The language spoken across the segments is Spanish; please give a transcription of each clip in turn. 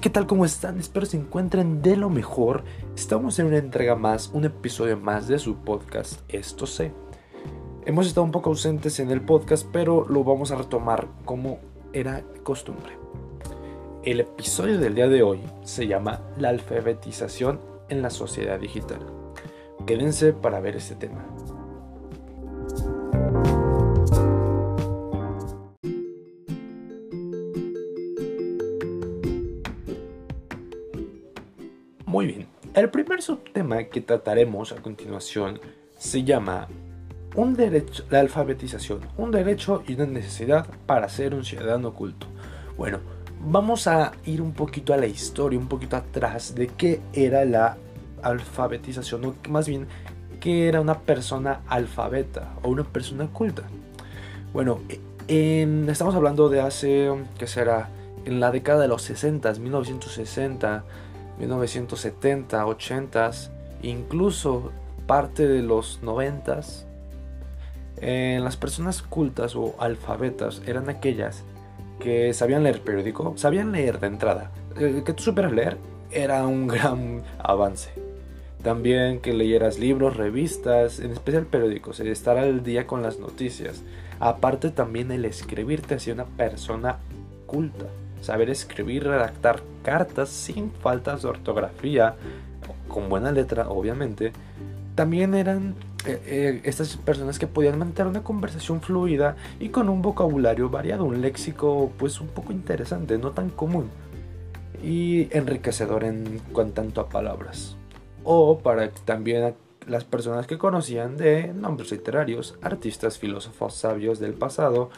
¿qué tal? ¿Cómo están? Espero se encuentren de lo mejor. Estamos en una entrega más, un episodio más de su podcast Esto sé. Hemos estado un poco ausentes en el podcast, pero lo vamos a retomar como era costumbre. El episodio del día de hoy se llama La alfabetización en la sociedad digital. Quédense para ver este tema. Subtema que trataremos a continuación se llama un derecho, la alfabetización, un derecho y una necesidad para ser un ciudadano culto. Bueno, vamos a ir un poquito a la historia, un poquito atrás de qué era la alfabetización, o más bien qué era una persona alfabeta o una persona culta. Bueno, estamos hablando de hace, ¿qué será? En la década de los 60, 1960 1970, 80, incluso parte de los 90, eh, las personas cultas o alfabetas eran aquellas que sabían leer periódico, sabían leer de entrada. Eh, que tú supieras leer era un gran avance. También que leyeras libros, revistas, en especial periódicos, estar al día con las noticias. Aparte también el escribirte hacia una persona culta saber escribir, redactar cartas sin faltas de ortografía, con buena letra, obviamente, también eran eh, eh, estas personas que podían mantener una conversación fluida y con un vocabulario variado, un léxico pues un poco interesante, no tan común y enriquecedor en cuanto a palabras. O para también las personas que conocían de nombres literarios, artistas, filósofos sabios del pasado,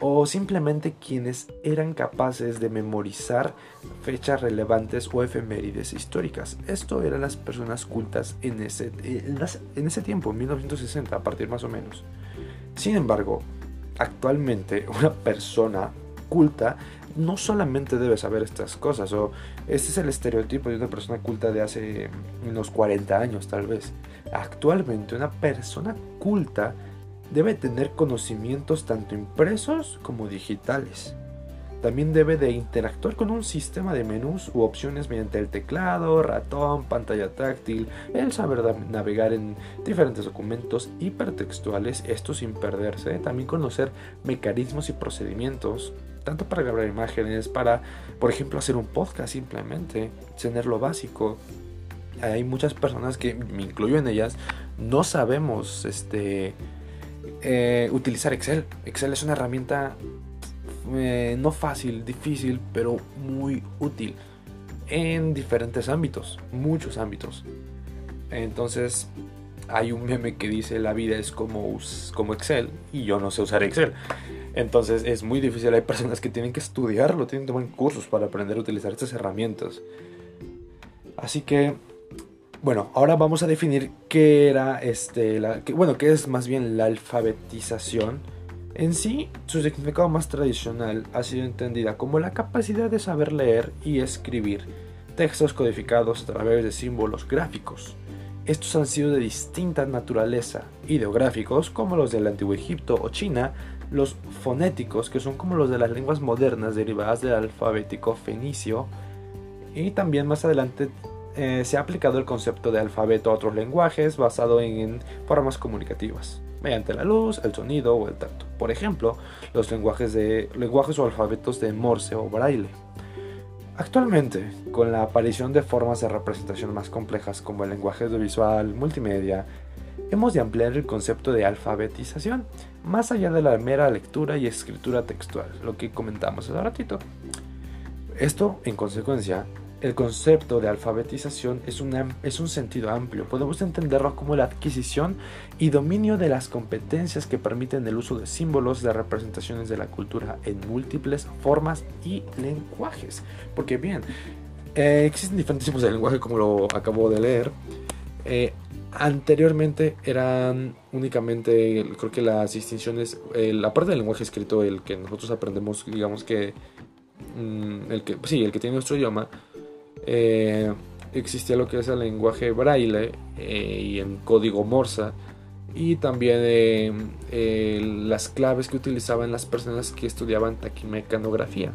o simplemente quienes eran capaces de memorizar fechas relevantes o efemérides históricas. Esto eran las personas cultas en ese, en ese tiempo, en 1960, a partir más o menos. Sin embargo, actualmente una persona culta no solamente debe saber estas cosas, o este es el estereotipo de una persona culta de hace unos 40 años tal vez. Actualmente una persona culta debe tener conocimientos tanto impresos como digitales. También debe de interactuar con un sistema de menús u opciones mediante el teclado, ratón, pantalla táctil, el saber navegar en diferentes documentos hipertextuales, esto sin perderse, también conocer mecanismos y procedimientos, tanto para grabar imágenes, para, por ejemplo, hacer un podcast simplemente, tener lo básico. Hay muchas personas que, me incluyo en ellas, no sabemos este, eh, utilizar Excel. Excel es una herramienta eh, no fácil, difícil, pero muy útil en diferentes ámbitos, muchos ámbitos. Entonces, hay un meme que dice la vida es como, como Excel y yo no sé usar Excel. Entonces es muy difícil, hay personas que tienen que estudiarlo, tienen que tomar cursos para aprender a utilizar estas herramientas. Así que bueno, ahora vamos a definir qué era este, bueno, qué es más bien la alfabetización. En sí, su significado más tradicional ha sido entendida como la capacidad de saber leer y escribir textos codificados a través de símbolos gráficos. Estos han sido de distinta naturaleza, ideográficos como los del Antiguo Egipto o China, los fonéticos que son como los de las lenguas modernas derivadas del alfabético fenicio, y también más adelante eh, se ha aplicado el concepto de alfabeto a otros lenguajes basado en formas comunicativas, mediante la luz, el sonido o el tacto. Por ejemplo, los lenguajes, de, lenguajes o alfabetos de Morse o Braille. Actualmente, con la aparición de formas de representación más complejas como el lenguaje visual, multimedia, hemos de ampliar el concepto de alfabetización más allá de la mera lectura y escritura textual, lo que comentamos hace ratito. Esto, en consecuencia, el concepto de alfabetización es, es, un sentido amplio. Podemos entenderlo como la adquisición y dominio de las competencias que permiten el uso de símbolos de representaciones de la cultura en múltiples formas y lenguajes. Porque bien, eh, existen diferentes tipos de lenguaje como lo acabo de leer. Eh, anteriormente eran únicamente, creo que las distinciones, la parte del lenguaje escrito, el que nosotros aprendemos, digamos que, mm, el que, sí, el que tiene nuestro idioma, eh, existía lo que es el lenguaje braille eh, y en código morsa y también eh, las claves que utilizaban las personas que estudiaban taquimecanografía.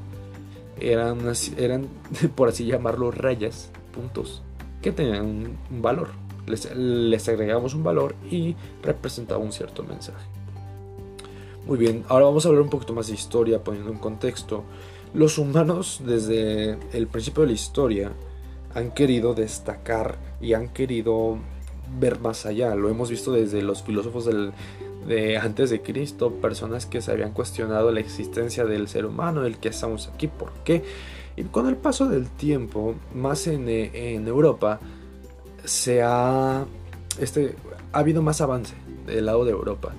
eran, eran por así llamarlo, rayas, puntos, que tenían un, valor. Les, les agregamos un valor y representaba un cierto mensaje. Muy bien, ahora vamos a hablar un poquito más de historia, poniendo un contexto. Los humanos desde el principio de la historia han querido destacar y han querido ver más allá. Lo hemos visto desde los filósofos de antes de Cristo, personas que se habían cuestionado la existencia del ser humano, el que estamos aquí, por qué. Y con el paso del tiempo, más en, en Europa, se ha, este, ha habido más avance del lado de Europa.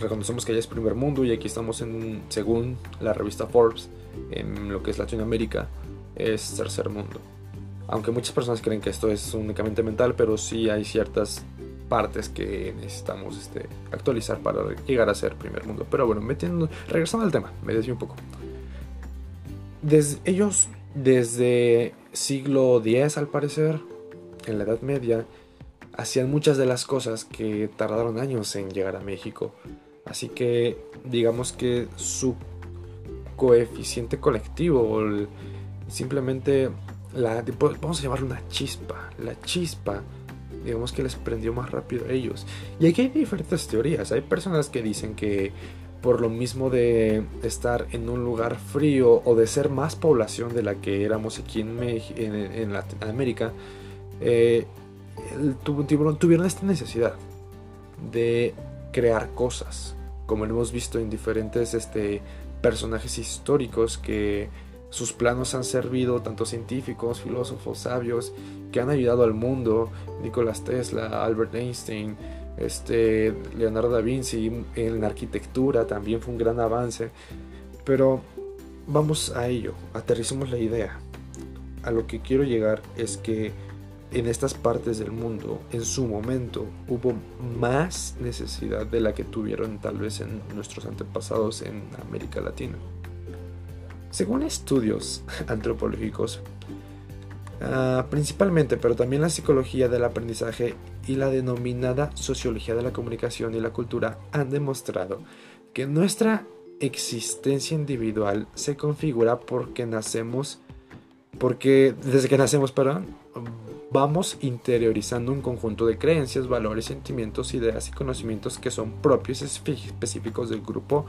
Reconocemos que ya es primer mundo y aquí estamos en, según la revista Forbes, en lo que es Latinoamérica, es tercer mundo. Aunque muchas personas creen que esto es únicamente mental, pero sí hay ciertas partes que necesitamos este, actualizar para llegar a ser primer mundo. Pero bueno, metiendo, regresando al tema, me decía un poco. Desde, ellos, desde siglo X al parecer, en la Edad Media, hacían muchas de las cosas que tardaron años en llegar a México. Así que digamos que su coeficiente colectivo, simplemente la, vamos a llamarlo una chispa, la chispa, digamos que les prendió más rápido a ellos. Y aquí hay diferentes teorías, hay personas que dicen que por lo mismo de estar en un lugar frío o de ser más población de la que éramos aquí en, en, Latinoamérica, eh, tuvieron, tuvieron esta necesidad de crear cosas, como lo hemos visto en diferentes este, personajes históricos que sus planos han servido tanto científicos, filósofos, sabios que han ayudado al mundo, Nicolás Tesla, Albert Einstein, este, Leonardo da Vinci en la arquitectura también fue un gran avance. Pero vamos a ello, aterricemos la idea. A lo que quiero llegar es que en estas partes del mundo, en su momento, hubo más necesidad de la que tuvieron tal vez en nuestros antepasados en América Latina. Según estudios antropológicos, ah, principalmente, pero también la psicología del aprendizaje y la denominada sociología de la comunicación y la cultura han demostrado que nuestra existencia individual se configura porque nacemos, porque desde que nacemos, perdón, vamos interiorizando un conjunto de creencias, valores, sentimientos, ideas y conocimientos que son propios y específicos del grupo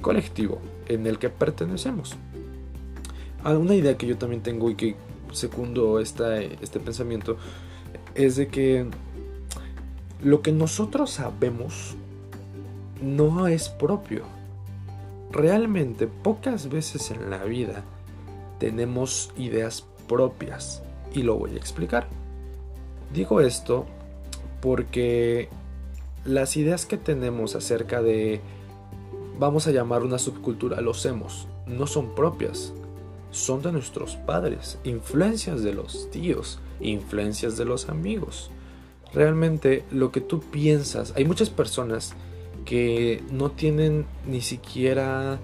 colectivo en el que pertenecemos. Una idea que yo también tengo y que secundo este pensamiento es de que lo que nosotros sabemos no es propio. Realmente pocas veces en la vida tenemos ideas propias y lo voy a explicar. Digo esto porque las ideas que tenemos acerca de, vamos a llamar una subcultura, los hemos, no son propias son de nuestros padres, influencias de los tíos, influencias de los amigos. Realmente lo que tú piensas, hay muchas personas que no tienen ni siquiera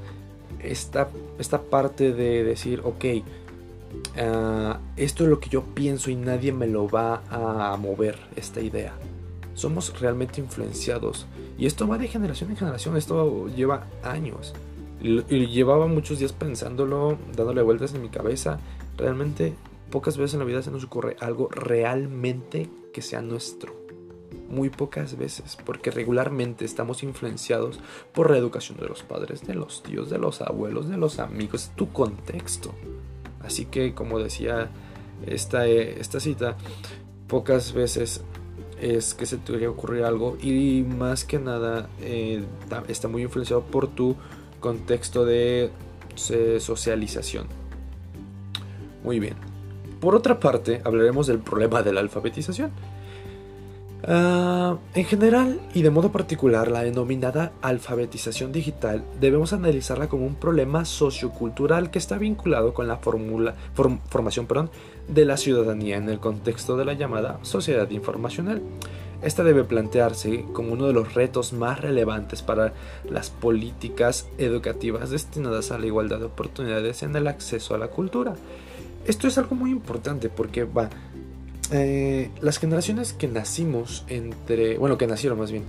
esta, esta parte de decir, ok, ah, esto es lo que yo pienso y nadie me lo va a mover, esta idea. Somos realmente influenciados. Y esto va de generación en generación, esto lleva años. Y, llevaba muchos días pensándolo, dándole vueltas en mi cabeza. Realmente pocas veces en la vida se nos ocurre algo realmente que sea nuestro. Muy pocas veces, porque regularmente estamos influenciados por la educación de los padres, de los tíos, de los abuelos, de los amigos, tu contexto. Así que, como decía esta, esta cita, pocas veces es que se te ocurrir algo y más que nada eh, está muy influenciado por tu contexto de socialización. Muy bien. Por otra parte, hablaremos del problema de la alfabetización. Ah, en general y de modo particular, la denominada alfabetización digital debemos analizarla como un problema sociocultural que está vinculado con la formación de la ciudadanía en el contexto de la llamada sociedad informacional. Esta debe plantearse como uno de los retos más relevantes para las políticas educativas destinadas a la igualdad de oportunidades en el acceso a la cultura. Esto es algo muy importante porque va, eh, las generaciones que nacimos entre, bueno, que nacieron más bien,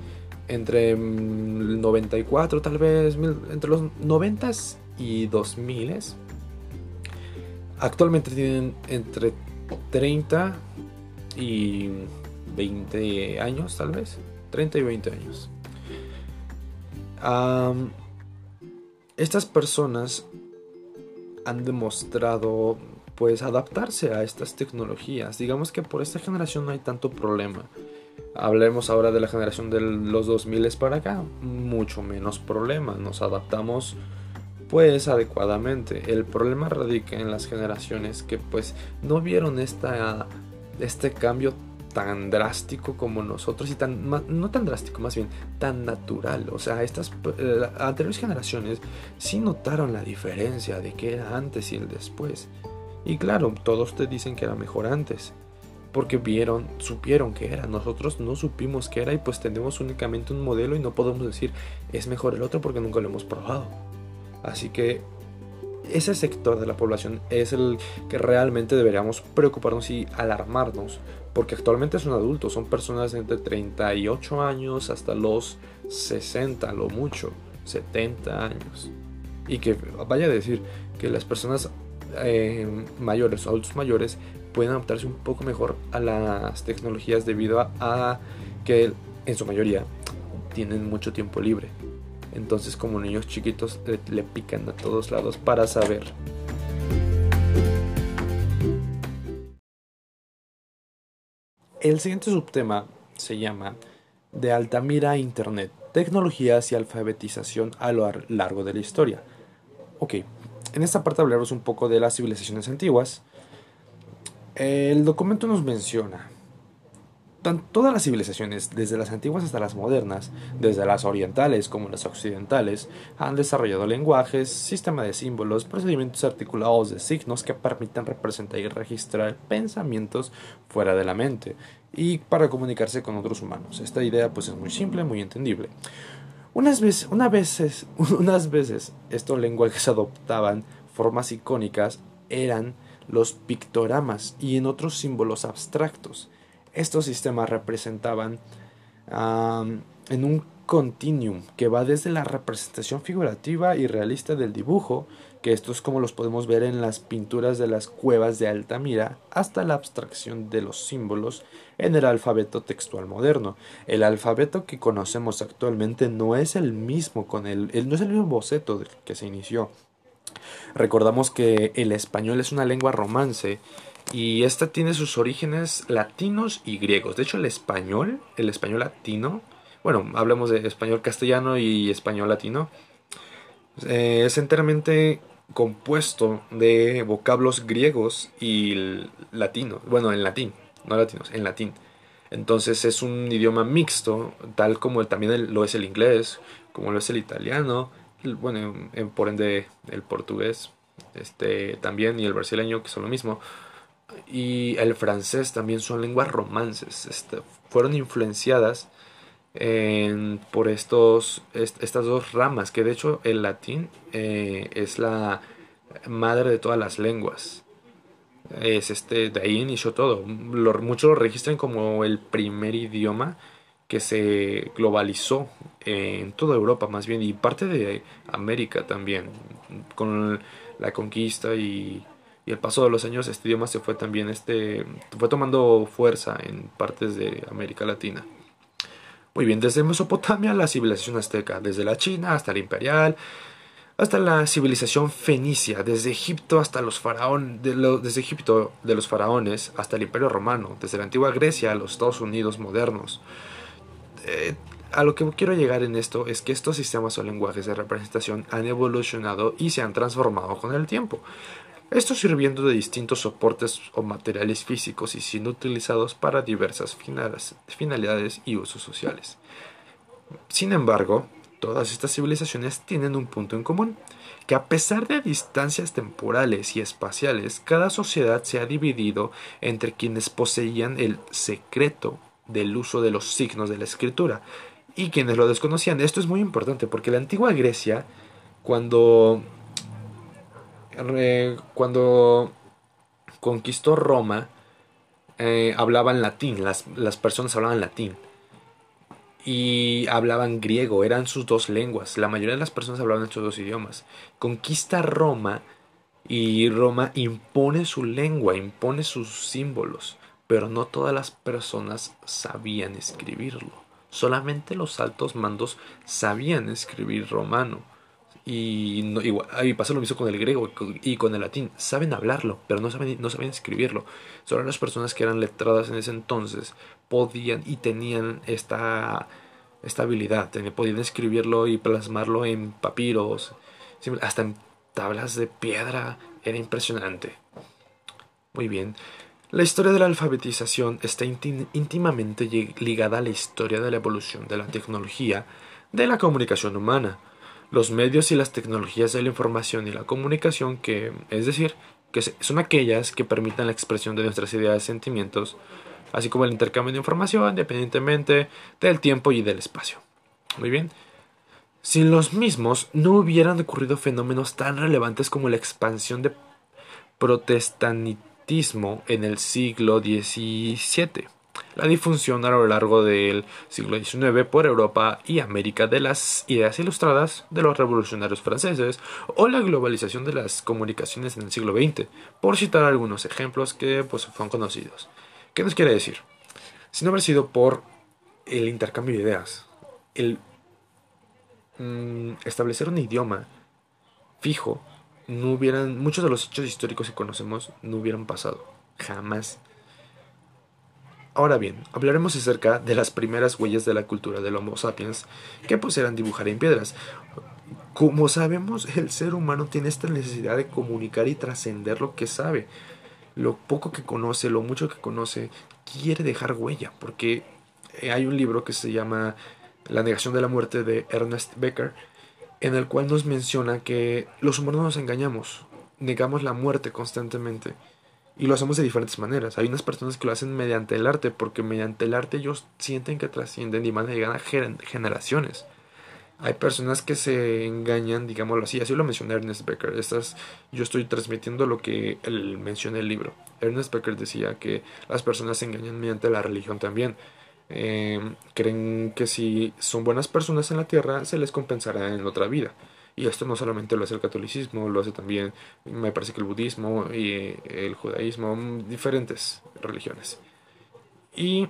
entre el 94 tal vez, entre los 90 y 2000 Actualmente tienen entre 30 y 20 años, tal vez. 30 y 20 años. estas personas han demostrado pues adaptarse a estas tecnologías. Digamos que por esta generación no hay tanto problema. Hablemos ahora de la generación de los 2000 para acá, mucho menos problema. Nos adaptamos pues adecuadamente. El problema radica en las generaciones que pues no vieron esta, este cambio tan drástico como nosotros y tan no tan drástico más bien tan natural o sea estas anteriores generaciones sí notaron la diferencia de qué era antes y el después y claro todos te dicen que era mejor antes porque vieron supieron que era nosotros no supimos qué era y pues tenemos únicamente un modelo y no podemos decir es mejor el otro porque nunca lo hemos probado así que ese sector de la población es el que realmente deberíamos preocuparnos y alarmarnos porque actualmente son adultos, son personas entre 38 años hasta los 60, lo mucho, 70 años. Y que vaya a decir que las personas eh, mayores, adultos mayores, pueden adaptarse un poco mejor a las tecnologías debido a, que en su mayoría tienen mucho tiempo libre. Entonces como niños chiquitos le pican a todos lados para saber El siguiente subtema se llama De Altamira a Internet, tecnologías y alfabetización a lo largo de la historia. Ok, en esta parte hablaremos un poco de las civilizaciones antiguas. El documento nos menciona todas las civilizaciones, desde las antiguas hasta las modernas, desde las orientales como las occidentales, han desarrollado lenguajes, sistemas de símbolos, procedimientos articulados de signos que permitan representar y registrar pensamientos fuera de la mente y para comunicarse con otros humanos. Esta idea pues es muy simple, muy entendible. Unas veces, veces, unas veces estos lenguajes adoptaban formas icónicas, eran los pictogramas y en otros símbolos abstractos. Estos sistemas representaban en un continuum que va desde la representación figurativa y realista del dibujo, que esto es como los podemos ver en las pinturas de las cuevas de Altamira, hasta la abstracción de los símbolos en el alfabeto textual moderno. El alfabeto que conocemos actualmente no es el mismo con el, no es el mismo boceto que se inició. Recordamos que el español es una lengua romance y esta tiene sus orígenes latinos y griegos. De hecho, el español, el español latino, bueno, hablemos de español castellano y español latino, eh, es enteramente compuesto de vocablos griegos y latinos. Bueno, en latín, no latinos, en latín. Entonces es un idioma mixto, tal como también lo es el inglés, como lo es el italiano, bueno, por ende el portugués, este también y el brasileño que son lo mismo y el francés también son lenguas romances. Este, fueron influenciadas por estos, estas dos ramas, que de hecho el latín eh, es la madre de todas las lenguas. Es este, de ahí inició todo. muchos lo registran como el primer idioma que se globalizó en toda Europa más bien y parte de América también con la conquista y y el paso de los años este idioma se fue también este fue tomando fuerza en partes de América Latina. Muy bien, desde Mesopotamia la civilización azteca, desde la China hasta la imperial, hasta la civilización fenicia, desde Egipto hasta los faraones, desde Egipto de los faraones hasta el Imperio Romano, desde la antigua Grecia a los Estados Unidos modernos. Eh, a lo que quiero llegar en esto es que estos sistemas o lenguajes de representación han evolucionado y se han transformado con el tiempo. Esto sirviendo de distintos soportes o materiales físicos y siendo utilizados para diversas finalidades y usos sociales. Sin embargo, todas estas civilizaciones tienen un punto en común, que a pesar de distancias temporales y espaciales, cada sociedad se ha dividido entre quienes poseían el secreto del uso de los signos de la escritura y quienes lo desconocían. Esto es muy importante porque la antigua Grecia, cuando cuando conquistó Roma, eh, hablaban latín, las, las, personas hablaban latín. Y hablaban griego, eran sus dos lenguas. La mayoría de las personas hablaban estos dos idiomas. Conquista Roma Y Roma impone su lengua, impone sus símbolos, pero no todas las personas sabían escribirlo. Solamente los altos mandos sabían escribir romano. Y, no, igual, pasa lo mismo con el griego y con el latín. Saben hablarlo, pero no saben, no saben escribirlo. Solo las personas que eran letradas en ese entonces podían y tenían esta, esta habilidad. Podían escribirlo y plasmarlo en papiros, hasta en tablas de piedra. Era impresionante. Muy bien. La historia de la alfabetización está íntimamente ligada a la historia de la evolución de la tecnología de la comunicación humana. Los medios y las tecnologías de la información y la comunicación que, es decir, que son aquellas que permitan la expresión de nuestras ideas y sentimientos, así como el intercambio de información independientemente del tiempo y del espacio. Muy bien. Sin los mismos no hubieran ocurrido fenómenos tan relevantes como la expansión de protestantismo en el siglo XVII, la difusión a lo largo del siglo XIX por Europa y América de las ideas ilustradas de los revolucionarios franceses o la globalización de las comunicaciones en el siglo XX, por citar algunos ejemplos que pues, son conocidos. ¿Qué nos quiere decir? Si no hubiera sido por el intercambio de ideas, el Mm, establecer un idioma fijo, no hubieran, muchos de los hechos históricos que conocemos no hubieran pasado, jamás. Ahora bien, hablaremos acerca de las primeras huellas de la cultura del Homo sapiens que pues eran dibujar en piedras. Como sabemos, el ser humano tiene esta necesidad de comunicar y trascender lo que sabe. Lo poco que conoce, lo mucho que conoce, quiere dejar huella, porque hay un libro que se llama la negación de la muerte de Ernest Becker, en el cual nos menciona que los humanos nos engañamos, negamos la muerte constantemente y lo hacemos de diferentes maneras. Hay unas personas que lo hacen mediante el arte, porque mediante el arte ellos sienten que trascienden y van a llegar a generaciones. Hay personas que se engañan, digámoslo así, así lo menciona Ernest Becker. Estas, yo estoy transmitiendo lo que él menciona en el libro. Ernest Becker decía que las personas se engañan mediante la religión también. Em, creen que si son buenas personas en la tierra se les compensará en otra vida. Y esto no solamente lo hace el catolicismo, lo hace también, me parece que el budismo y el judaísmo, mm, diferentes religiones. Y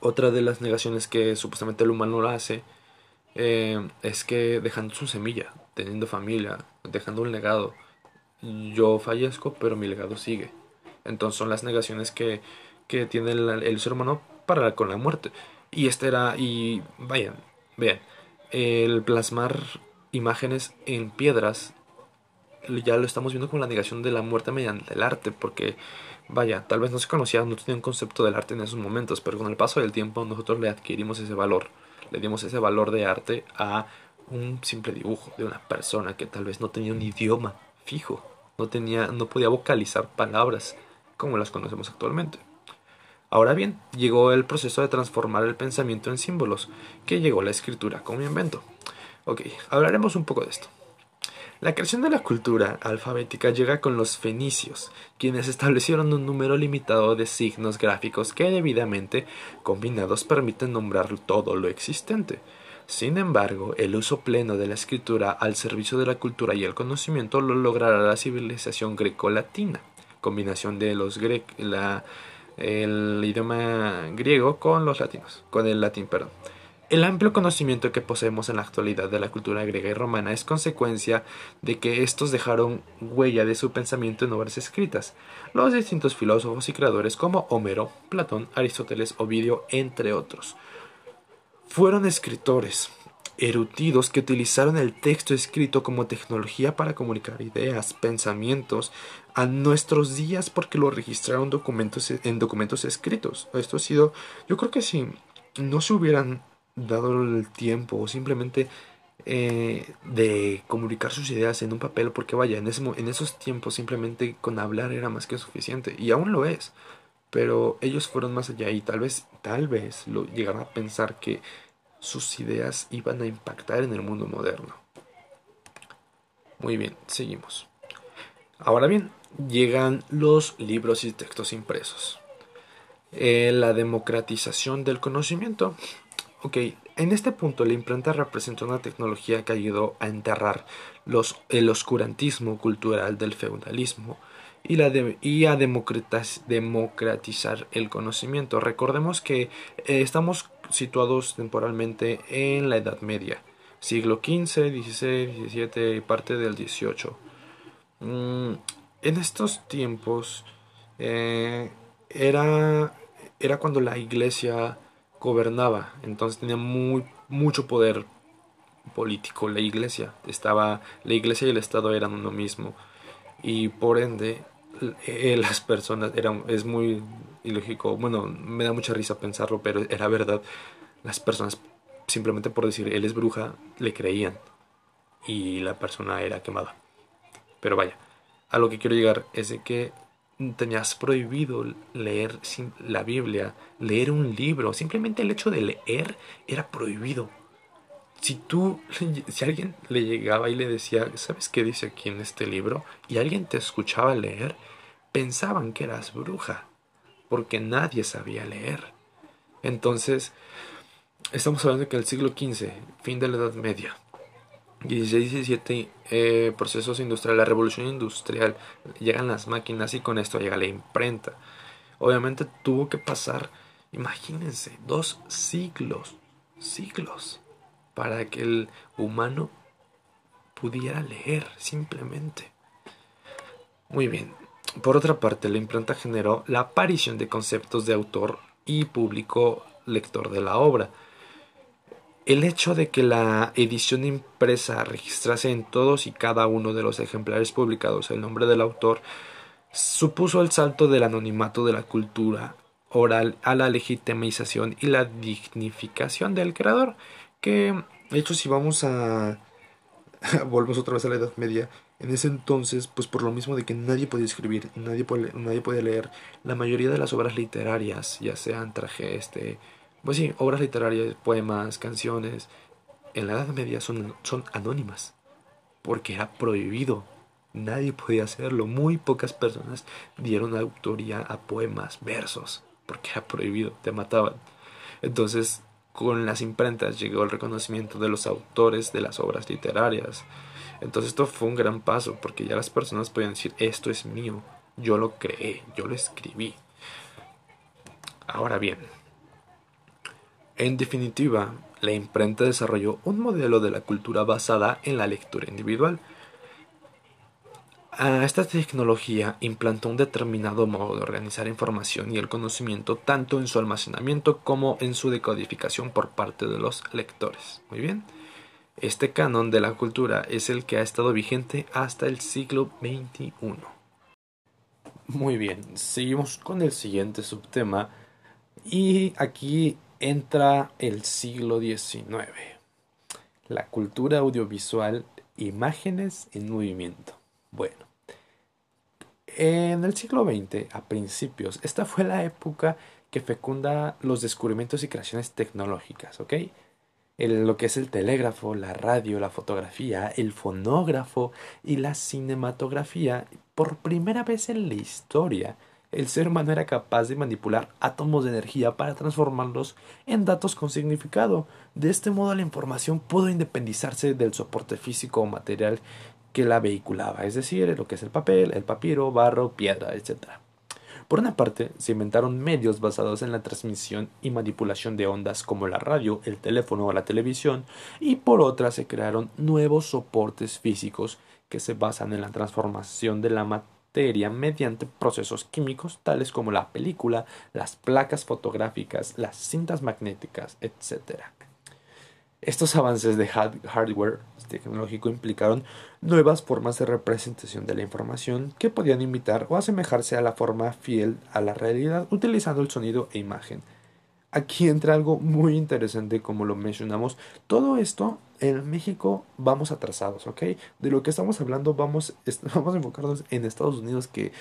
otra de las negaciones que supuestamente el humano lo hace em, es que dejando su semilla, teniendo familia, dejando un legado, yo fallezco, pero mi legado sigue. Entonces son las negaciones que, que tiene el ser humano para con la muerte. Y este era, y vayan, vean, el plasmar imágenes en piedras, ya lo estamos viendo con la negación de la muerte mediante el arte, porque vaya, tal vez no se conocía, no tenía un concepto del arte en esos momentos, pero con el paso del tiempo nosotros le adquirimos ese valor, le dimos ese valor de arte a un simple dibujo de una persona que tal vez no tenía un idioma fijo, no tenía, no podía vocalizar palabras como las conocemos actualmente. Ahora bien, llegó el proceso de transformar el pensamiento en símbolos, que llegó la escritura como invento. Ok, hablaremos un poco de esto. La creación de la cultura alfabética llega con los fenicios, quienes establecieron un número limitado de signos gráficos que debidamente combinados permiten nombrar todo lo existente. Sin embargo, el uso pleno de la escritura al servicio de la cultura y el conocimiento lo logrará la civilización greco-latina, combinación de los gre el idioma griego con los latinos, con el latín, perdón. El amplio conocimiento que poseemos en la actualidad de la cultura griega y romana es consecuencia de que estos dejaron huella de su pensamiento en obras escritas. Los distintos filósofos y creadores como Homero, Platón, Aristóteles, Ovidio, entre otros, fueron escritores, eruditos que utilizaron el texto escrito como tecnología para comunicar ideas, pensamientos a nuestros días porque lo registraron documentos en documentos escritos. Esto ha sido, yo creo que si no se hubieran dado el tiempo o simplemente eh, de comunicar sus ideas en un papel, porque vaya, en, ese, en esos tiempos simplemente con hablar era más que suficiente y aún lo es. Pero ellos fueron más allá y tal vez, tal vez lo llegaron a pensar que sus ideas iban a impactar en el mundo moderno. Muy bien, seguimos. Ahora bien, llegan los libros y textos impresos. Eh, la democratización del conocimiento Ok, en este punto la imprenta representa una tecnología que ayudó a enterrar los, el oscurantismo cultural del feudalismo y, la y a democratizar el conocimiento. Recordemos que eh, estamos situados temporalmente en la Edad Media, siglo XV, XVI, XVII y parte del XVIII. Mm, en estos tiempos eh, era, era cuando la iglesia gobernaba, entonces tenía muy, mucho poder político la iglesia. Estaba, la iglesia y el Estado eran uno mismo. Y por ende, eh, las personas, eran, es muy ilógico, bueno, me da mucha risa pensarlo, pero era verdad. Las personas, simplemente por decir él es bruja, le creían. Y la persona era quemada. Pero vaya, a lo que quiero llegar es de que tenías prohibido leer la Biblia, leer un libro. Simplemente el hecho de leer era prohibido. Si tú, si alguien le llegaba y le decía, ¿sabes qué dice aquí en este libro? Y alguien te escuchaba leer, pensaban que eras bruja, porque nadie sabía leer. Entonces, estamos hablando que el siglo XV, fin de la Edad Media, 16 17 eh, procesos industriales, la revolución industrial, llegan las máquinas y con esto llega la imprenta. Obviamente tuvo que pasar, imagínense, dos siglos, siglos, para que el humano pudiera leer simplemente. Muy bien. Por otra parte, la imprenta generó la aparición de conceptos de autor y público lector de la obra el hecho de que la edición impresa registrase en todos y cada uno de los ejemplares publicados el nombre del autor supuso el salto del anonimato de la cultura oral a la legitimización y la dignificación del creador. Que, de hecho, si vamos a. Volvemos otra vez a la Edad Media. En ese entonces, pues por lo mismo de que nadie podía escribir, nadie, nadie podía leer, la mayoría de las obras literarias, ya sean traje, este, pues sí, obras literarias, poemas, canciones, en la Edad Media son, son anónimas, porque era prohibido. Nadie podía hacerlo. Muy pocas personas dieron autoría a poemas, versos, porque era prohibido, te mataban. Entonces, con las imprentas llegó el reconocimiento de los autores de las obras literarias. Entonces esto fue un gran paso, porque ya las personas podían decir, esto es mío, yo lo creé, yo lo escribí. Ahora bien, en definitiva, la imprenta desarrolló un modelo de la cultura basada en la lectura individual. A esta tecnología implantó un determinado modo de organizar información y el conocimiento tanto en su almacenamiento como en su decodificación por parte de los lectores. Muy bien. Este canon de la cultura es el que ha estado vigente hasta el siglo XXI. Muy bien, seguimos con el siguiente subtema y aquí entra el siglo XIX. La cultura audiovisual, imágenes en movimiento. Bueno, en el siglo XX, a principios, esta fue la época que fecunda los descubrimientos y creaciones tecnológicas, ¿ok? lo que es el telégrafo, la radio, la fotografía, el fonógrafo y la cinematografía, por primera vez en la historia, el ser humano era capaz de manipular átomos de energía para transformarlos en datos con significado. De este modo la información pudo independizarse del soporte físico o material que la vehiculaba, es decir, lo que es el papel, el papiro, barro, piedra, etc. Por una parte, se inventaron medios basados en la transmisión y manipulación de ondas como la radio, el teléfono o la televisión, y por otra se crearon nuevos soportes físicos que se basan en la transformación de la materia mediante procesos químicos tales como la película, las placas fotográficas, las cintas magnéticas, etc. Estos avances de hardware tecnológico implicaron nuevas formas de representación de la información que podían imitar o asemejarse a la forma fiel a la realidad utilizando el sonido e imagen aquí entra algo muy interesante como lo mencionamos. Todo esto en México vamos atrasados, ¿ok? De lo que estamos hablando vamos, vamos enfocarnos en Estados Unidos que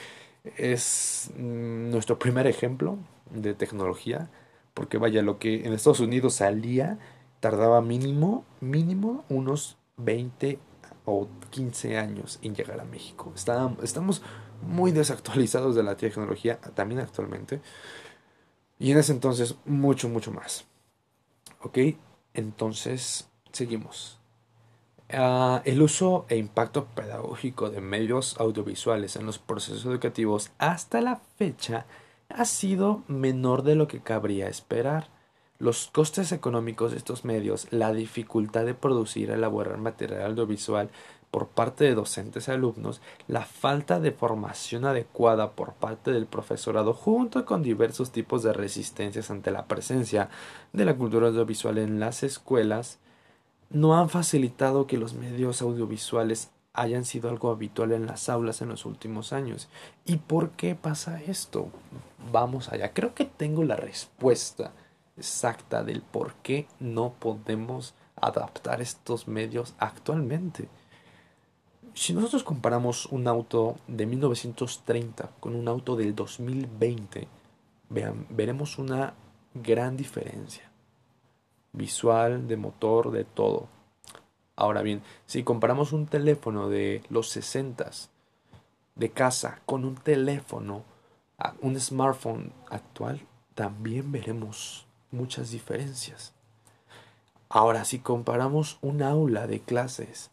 es mm, nuestro primer ejemplo de tecnología. Porque vaya, lo que en Estados Unidos salía tardaba mínimo, mínimo unos 20 o 15 años en llegar a México. estamos muy desactualizados de la tecnología también actualmente. Y en ese entonces mucho, mucho más. Ok, entonces seguimos. Ah, el uso e impacto pedagógico de medios audiovisuales en los procesos educativos hasta la fecha ha sido menor de lo que cabría esperar. Los costes económicos de estos medios, la dificultad de producir elaborar material audiovisual por parte de docentes y alumnos, la falta de formación adecuada por parte del profesorado, junto con diversos tipos de resistencias ante la presencia de la cultura audiovisual en las escuelas, no han facilitado que los medios audiovisuales hayan sido algo habitual en las aulas en los últimos años. ¿Y por qué pasa esto? Vamos allá. Creo que tengo la respuesta exacta del por qué no podemos adaptar estos medios actualmente. Si nosotros comparamos un auto de 1930 con un auto del 2020, vean, veremos una gran diferencia visual, de motor, de todo. Ahora bien, si comparamos un teléfono de los 60 de casa con un teléfono, un smartphone actual, también veremos muchas diferencias. Ahora, si comparamos un aula de clases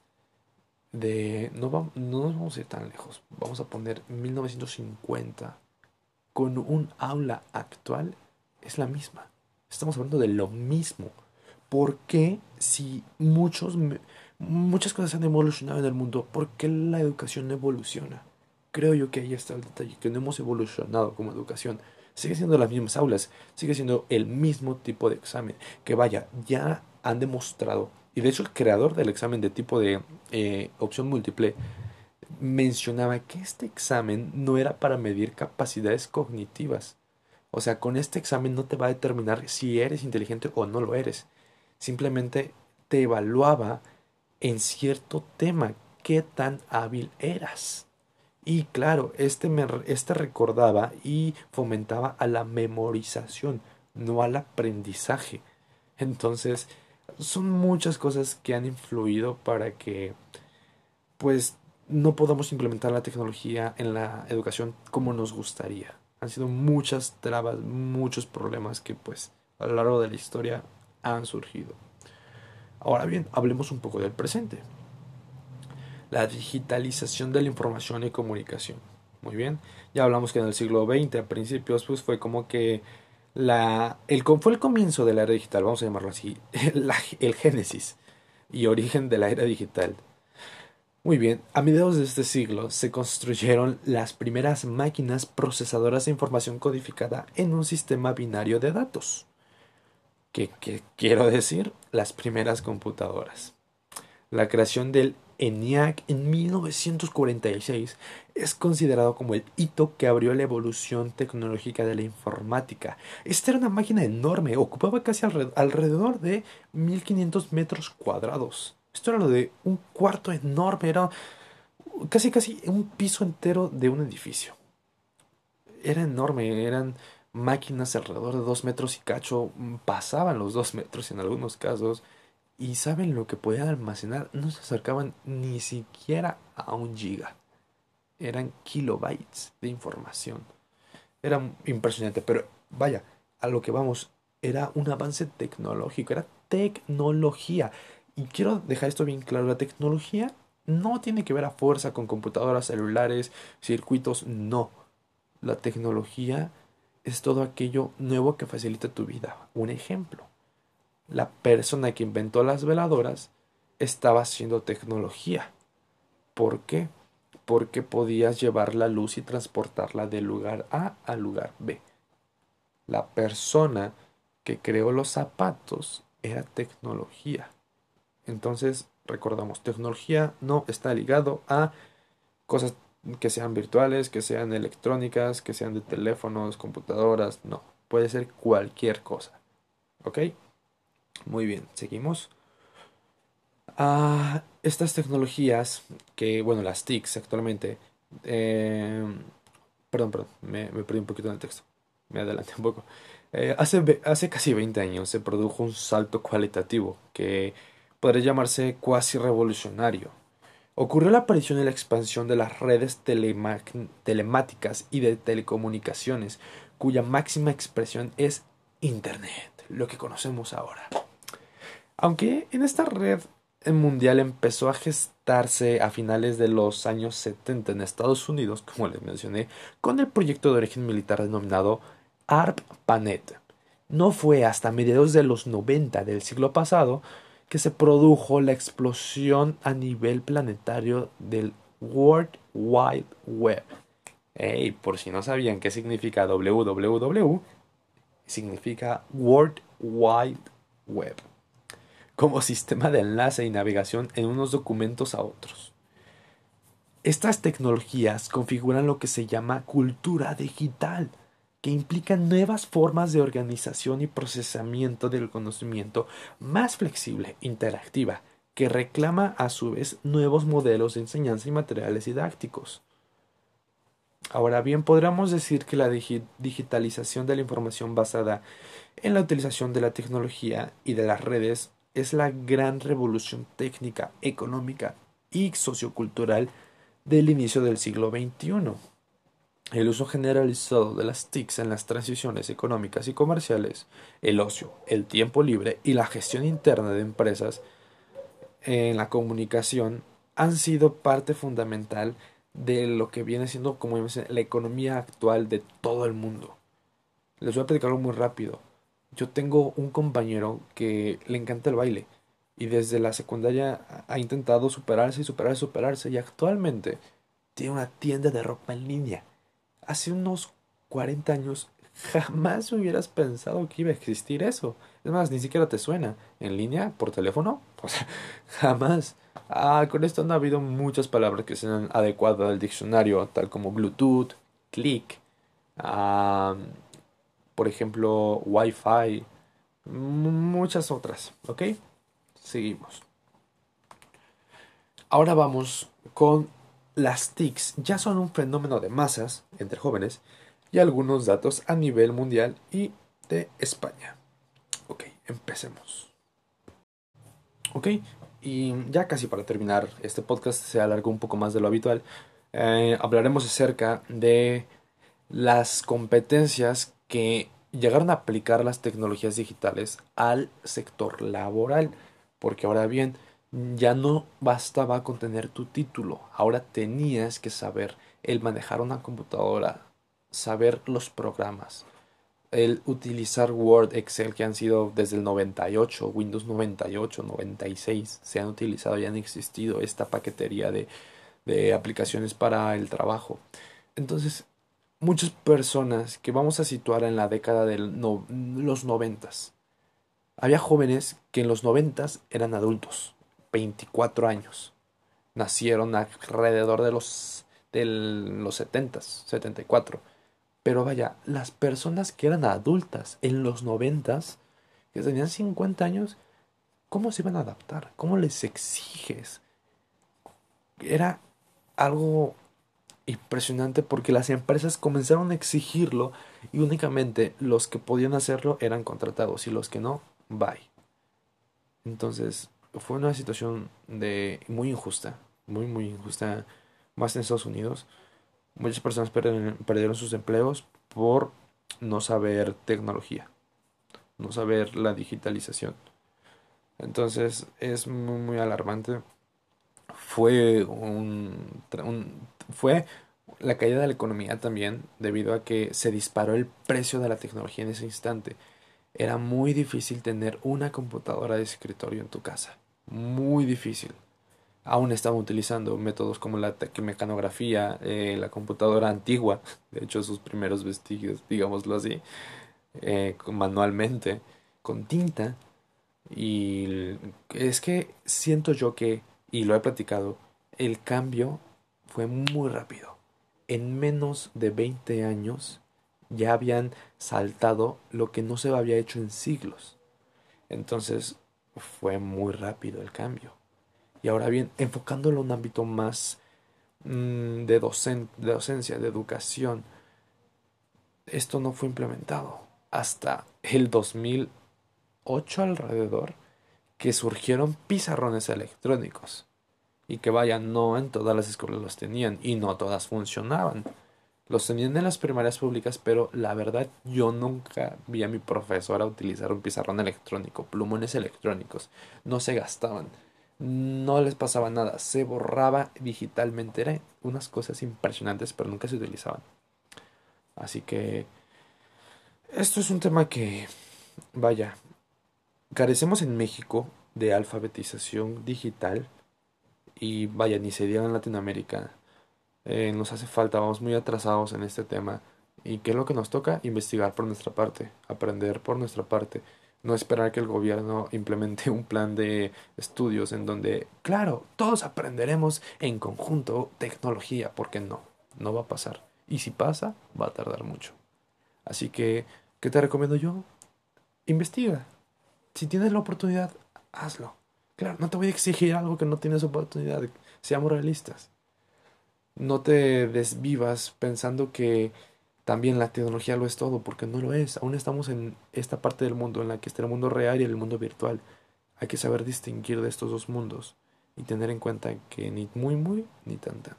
de... No, vamos, no nos vamos a ir tan lejos. Vamos a poner 1950 con un aula actual, es la misma. Estamos hablando de lo mismo. ¿Por qué si muchos, muchas cosas han evolucionado en el mundo, por qué la educación no evoluciona? Creo yo que ahí está el detalle, que no hemos evolucionado como educación. Sigue siendo las mismas aulas, sigue siendo el mismo tipo de examen. Que vaya, ya han demostrado, y de hecho el creador del examen de tipo de eh, opción múltiple mencionaba que este examen no era para medir capacidades cognitivas. O sea, con este examen no te va a determinar si eres inteligente o no lo eres simplemente te evaluaba en cierto tema qué tan hábil eras. Y claro, este, me, este recordaba y fomentaba a la memorización, no al aprendizaje. Entonces, son muchas cosas que han influido para que, pues, no podamos implementar la tecnología en la educación como nos gustaría. Han sido muchas trabas, muchos problemas que, pues, a lo largo de la historia han surgido. Ahora bien, hablemos un poco del presente. La digitalización de la información y comunicación. Muy bien, ya hablamos que en el siglo XX, a principios, pues fue como que la, el, fue el comienzo de la era digital, vamos a llamarlo así, el génesis y origen de la era digital. Muy bien, a mediados de este siglo se construyeron las primeras máquinas procesadoras de información codificada en un sistema binario de datos. ¿Qué, quiero decir? Las primeras computadoras. La creación del ENIAC en 1946 es considerado como el hito que abrió la evolución tecnológica de la informática. Esta era una máquina enorme, ocupaba casi alrededor de 1500 metros cuadrados. Esto era lo de un cuarto enorme, era casi casi un piso entero de un edificio. Era enorme, eran máquinas alrededor de dos metros y cacho pasaban los dos metros en algunos casos y saben lo que podían almacenar no se acercaban ni siquiera a un giga eran kilobytes de información era impresionante pero vaya a lo que vamos era un avance tecnológico era tecnología y quiero dejar esto bien claro la tecnología no tiene que ver a fuerza con computadoras celulares circuitos no la tecnología es todo aquello nuevo que facilita tu vida. Un ejemplo, la persona que inventó las veladoras estaba haciendo tecnología. ¿Por qué? Porque podías llevar la luz y transportarla del lugar A al lugar B. La persona que creó los zapatos era tecnología. Entonces, recordamos, tecnología no está ligado a cosas que sean virtuales, que sean electrónicas, que sean de teléfonos, computadoras, no, puede ser cualquier cosa. ¿Ok? Muy bien, seguimos. Ah, estas tecnologías, que bueno, las TICs actualmente, eh, perdón, perdón, me, perdí un poquito en el texto, me adelanté un poco. Eh, hace, hace casi 20 años se produjo un salto cualitativo que podría llamarse cuasi revolucionario ocurrió la aparición y la expansión de las redes telemáticas y de telecomunicaciones, cuya máxima expresión es Internet, lo que conocemos ahora. Aunque en esta red mundial empezó a gestarse a finales de los años 70 en Estados Unidos, como les mencioné, con el proyecto de origen militar denominado ARPANET. No fue hasta mediados de los 90 del siglo pasado que se produjo la explosión a nivel planetario del World Wide Web. Hey, por si no sabían qué significa www, significa World Wide Web como sistema de enlace y navegación en unos documentos a otros. Estas tecnologías configuran lo que se llama cultura digital, que implica nuevas formas de organización y procesamiento del conocimiento más flexible, interactiva, que reclama a su vez nuevos modelos de enseñanza y materiales didácticos. Ahora bien, podríamos decir que la digitalización de la información basada en la utilización de la tecnología y de las redes es la gran revolución técnica, económica y sociocultural del inicio del siglo XXI. El uso generalizado de las TICs en las transiciones económicas y comerciales, el ocio, el tiempo libre y la gestión interna de empresas en la comunicación han sido parte fundamental de lo que viene siendo como la economía actual de todo el mundo. Les voy a platicar algo muy rápido. Yo tengo un compañero que le encanta el baile y desde la secundaria ha intentado superarse y superarse y superarse y actualmente tiene una tienda de ropa en línea. Hace unos 40 años jamás hubieras pensado que iba a existir eso. Es más, ni siquiera te suena. ¿En línea? ¿Por teléfono? Pues jamás. Ah, con esto no ha habido muchas palabras que sean adecuadas al diccionario, tal como Bluetooth, click, ah, por ejemplo, Wi-Fi, muchas otras, ¿ok? Seguimos. Ahora vamos con las TICs. Ya son un fenómeno de masas entre jóvenes y algunos datos a nivel mundial y de España. Ok, empecemos. Ok, y ya casi para terminar, este podcast se alargó un poco más de lo habitual. Eh, hablaremos acerca de las competencias que llegaron a aplicar las tecnologías digitales al sector laboral, porque ahora bien, ya no bastaba con tener tu título, ahora tenías que saber el manejar una computadora, saber los programas, el utilizar Word, Excel, que han sido desde el 98, Windows 98, 96, se han utilizado y han existido esta paquetería de, de aplicaciones para el trabajo. Entonces, muchas personas que vamos a situar en la década de los noventas. Había jóvenes que en los noventas eran adultos, 24 años. Nacieron alrededor de los, de los 70, 74. Pero vaya, las personas que eran adultas en los noventas, que tenían 50 años, ¿cómo se iban a adaptar? ¿Cómo les exiges? Era algo impresionante porque las empresas comenzaron a exigirlo y únicamente los que podían hacerlo eran contratados y los que no, bye. Entonces fue una situación de muy injusta, muy muy injusta, más en Estados Unidos. Muchas personas perdieron, sus empleos por no saber tecnología, no saber la digitalización. Entonces es muy, muy alarmante. Fue un, fue la caída de la economía también debido a que se disparó el precio de la tecnología en ese instante. Era muy difícil tener una computadora de escritorio en tu casa. Muy difícil. Aún estaban utilizando métodos como la mecanografía, eh, la computadora antigua, de hecho sus primeros vestigios, digámoslo así, eh, manualmente, con tinta. Y es que siento yo que, y lo he platicado, el cambio fue muy rápido. En menos de 20 años ya habían saltado lo que no se había hecho en siglos. Entonces fue muy rápido el cambio. Y ahora bien, enfocándolo en un ámbito más mm, de, de docencia, de educación, esto no fue implementado hasta el 2008 alrededor que surgieron pizarrones electrónicos y que vaya, no en todas las escuelas los tenían y no todas funcionaban. Los tenían en las primarias públicas, pero la verdad yo nunca vi a mi profesora utilizar un pizarrón electrónico, plumones electrónicos. No se gastaban, no les pasaba nada, se borraba digitalmente. Eran unas cosas impresionantes, pero nunca se utilizaban. Así que esto es un tema que, vaya, carecemos en México de alfabetización digital y vaya, ni se diga en Latinoamérica eh, nos hace falta, vamos muy atrasados en este tema. ¿Y qué es lo que nos toca? Investigar por nuestra parte, aprender por nuestra parte. No esperar que el gobierno implemente un plan de estudios en donde, claro, todos aprenderemos en conjunto tecnología, porque no, no va a pasar. Y si pasa, va a tardar mucho. Así que, ¿qué te recomiendo yo? Investiga. Si tienes la oportunidad, hazlo. Claro, no te voy a exigir algo que no tienes oportunidad. Seamos realistas no te desvivas pensando que también la tecnología lo es todo, porque no lo es. Aún estamos en esta parte del mundo en la que está el mundo real y el mundo virtual. Hay que saber distinguir de estos dos mundos y tener en cuenta que ni muy muy ni tanta.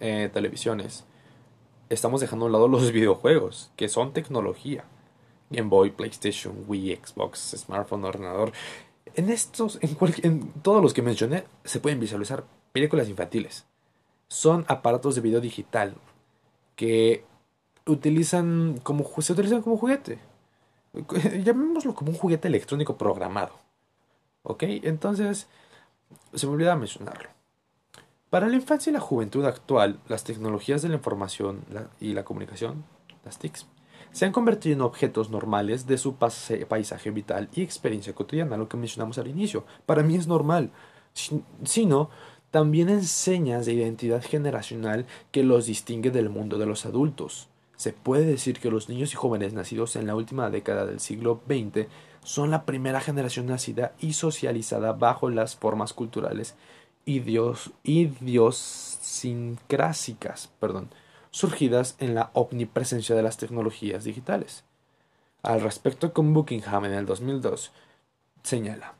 Eh, televisiones. Estamos dejando a un lado los videojuegos, que son tecnología. Game Boy, PlayStation, Wii, Xbox, smartphone, ordenador. En estos, en, en todos los que mencioné, se pueden visualizar películas infantiles. Son aparatos de video digital que utilizan como, se utilizan como juguete. Llamémoslo como un juguete electrónico programado. ¿Ok? Entonces, se me olvidaba mencionarlo. Para la infancia y la juventud actual, las tecnologías de la información y la comunicación, las TICs, se han convertido en objetos normales de su paisaje vital y experiencia cotidiana, lo que mencionamos al inicio. Para mí es normal, sino también enseñas de identidad generacional que los distingue del mundo de los adultos. Se puede decir que los niños y jóvenes nacidos en la última década del siglo XX son la primera generación nacida y socializada bajo las formas culturales idiosincrásicas, perdón, surgidas en la omnipresencia de las tecnologías digitales. Al respecto, con Buckingham en el 2002 señala,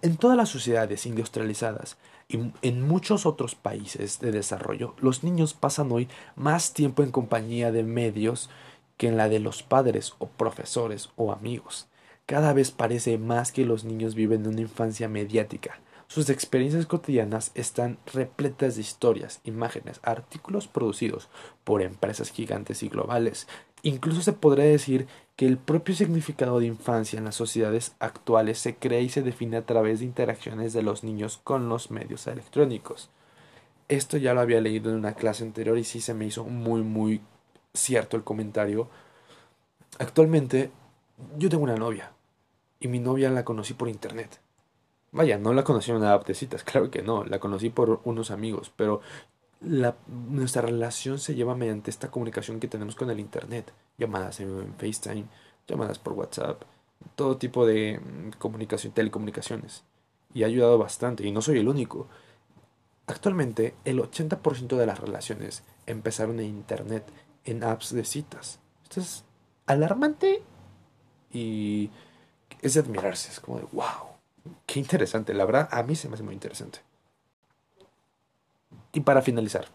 en todas las sociedades industrializadas y en muchos otros países de desarrollo, los niños pasan hoy más tiempo en compañía de medios que en la de los padres o profesores o amigos. Cada vez parece más que los niños viven una infancia mediática, sus experiencias cotidianas están repletas de historias, imágenes, artículos producidos por empresas gigantes y globales. Incluso se podría decir que el propio significado de infancia en las sociedades actuales se crea y se define a través de interacciones de los niños con los medios electrónicos. Esto ya lo había leído en una clase anterior y sí se me hizo muy muy cierto el comentario. Actualmente yo tengo una novia y mi novia la conocí por internet. Vaya, no la conocí en una app de citas, claro que no, la conocí por unos amigos, pero la, nuestra relación se lleva mediante esta comunicación que tenemos con el Internet, llamadas en, FaceTime, llamadas por WhatsApp, todo tipo de mm, comunicación, telecomunicaciones. Y ha ayudado bastante, y no soy el único. Actualmente, el 80% de las relaciones empezaron en Internet, en apps de citas. Esto es alarmante y es de admirarse, es como de wow Qué interesante, la verdad, a mí se me hace muy interesante. Y para finalizar,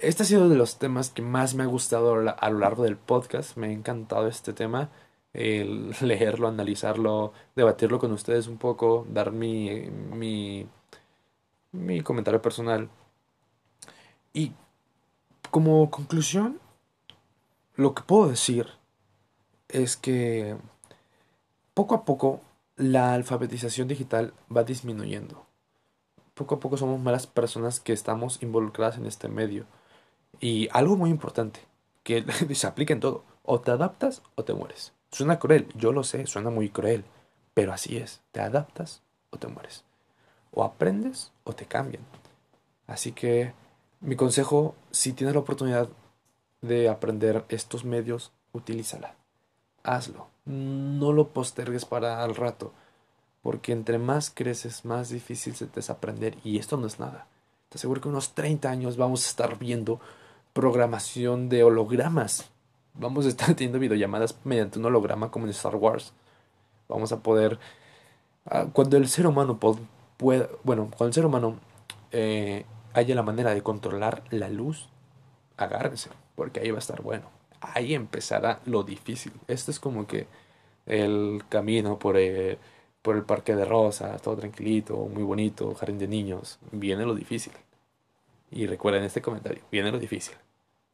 este ha sido de los temas que más me ha gustado a lo largo del podcast. Me ha encantado este tema, el leerlo, analizarlo, debatirlo con ustedes un poco, dar mi, mi, mi comentario personal. Y como conclusión, lo que puedo decir es que poco a poco la alfabetización digital va disminuyendo. Poco a poco somos malas personas que estamos involucradas en este medio. Y algo muy importante, que se aplica en todo, o te adaptas o te mueres. Suena cruel, yo lo sé, suena muy cruel, pero así es, te adaptas o te mueres. O aprendes o te cambian. Así que mi consejo, si tienes la oportunidad de aprender estos medios, utilízala. Hazlo no lo postergues para al rato, porque entre más creces, más difícil se te es aprender y esto no es nada. Te aseguro que unos 30 años vamos a estar viendo programación de hologramas. Vamos a estar teniendo videollamadas mediante un holograma como en Star Wars. Vamos a poder Ah, cuando el ser humano pueda, bueno, cuando el ser humano eh, haya la manera de controlar la luz, agárrense, porque ahí va a estar bueno. Ahí empezará lo difícil. Esto es como que el camino por el, por el parque de rosas, todo tranquilito, muy bonito, jardín de niños. Viene lo difícil. Y recuerden este comentario, viene lo difícil.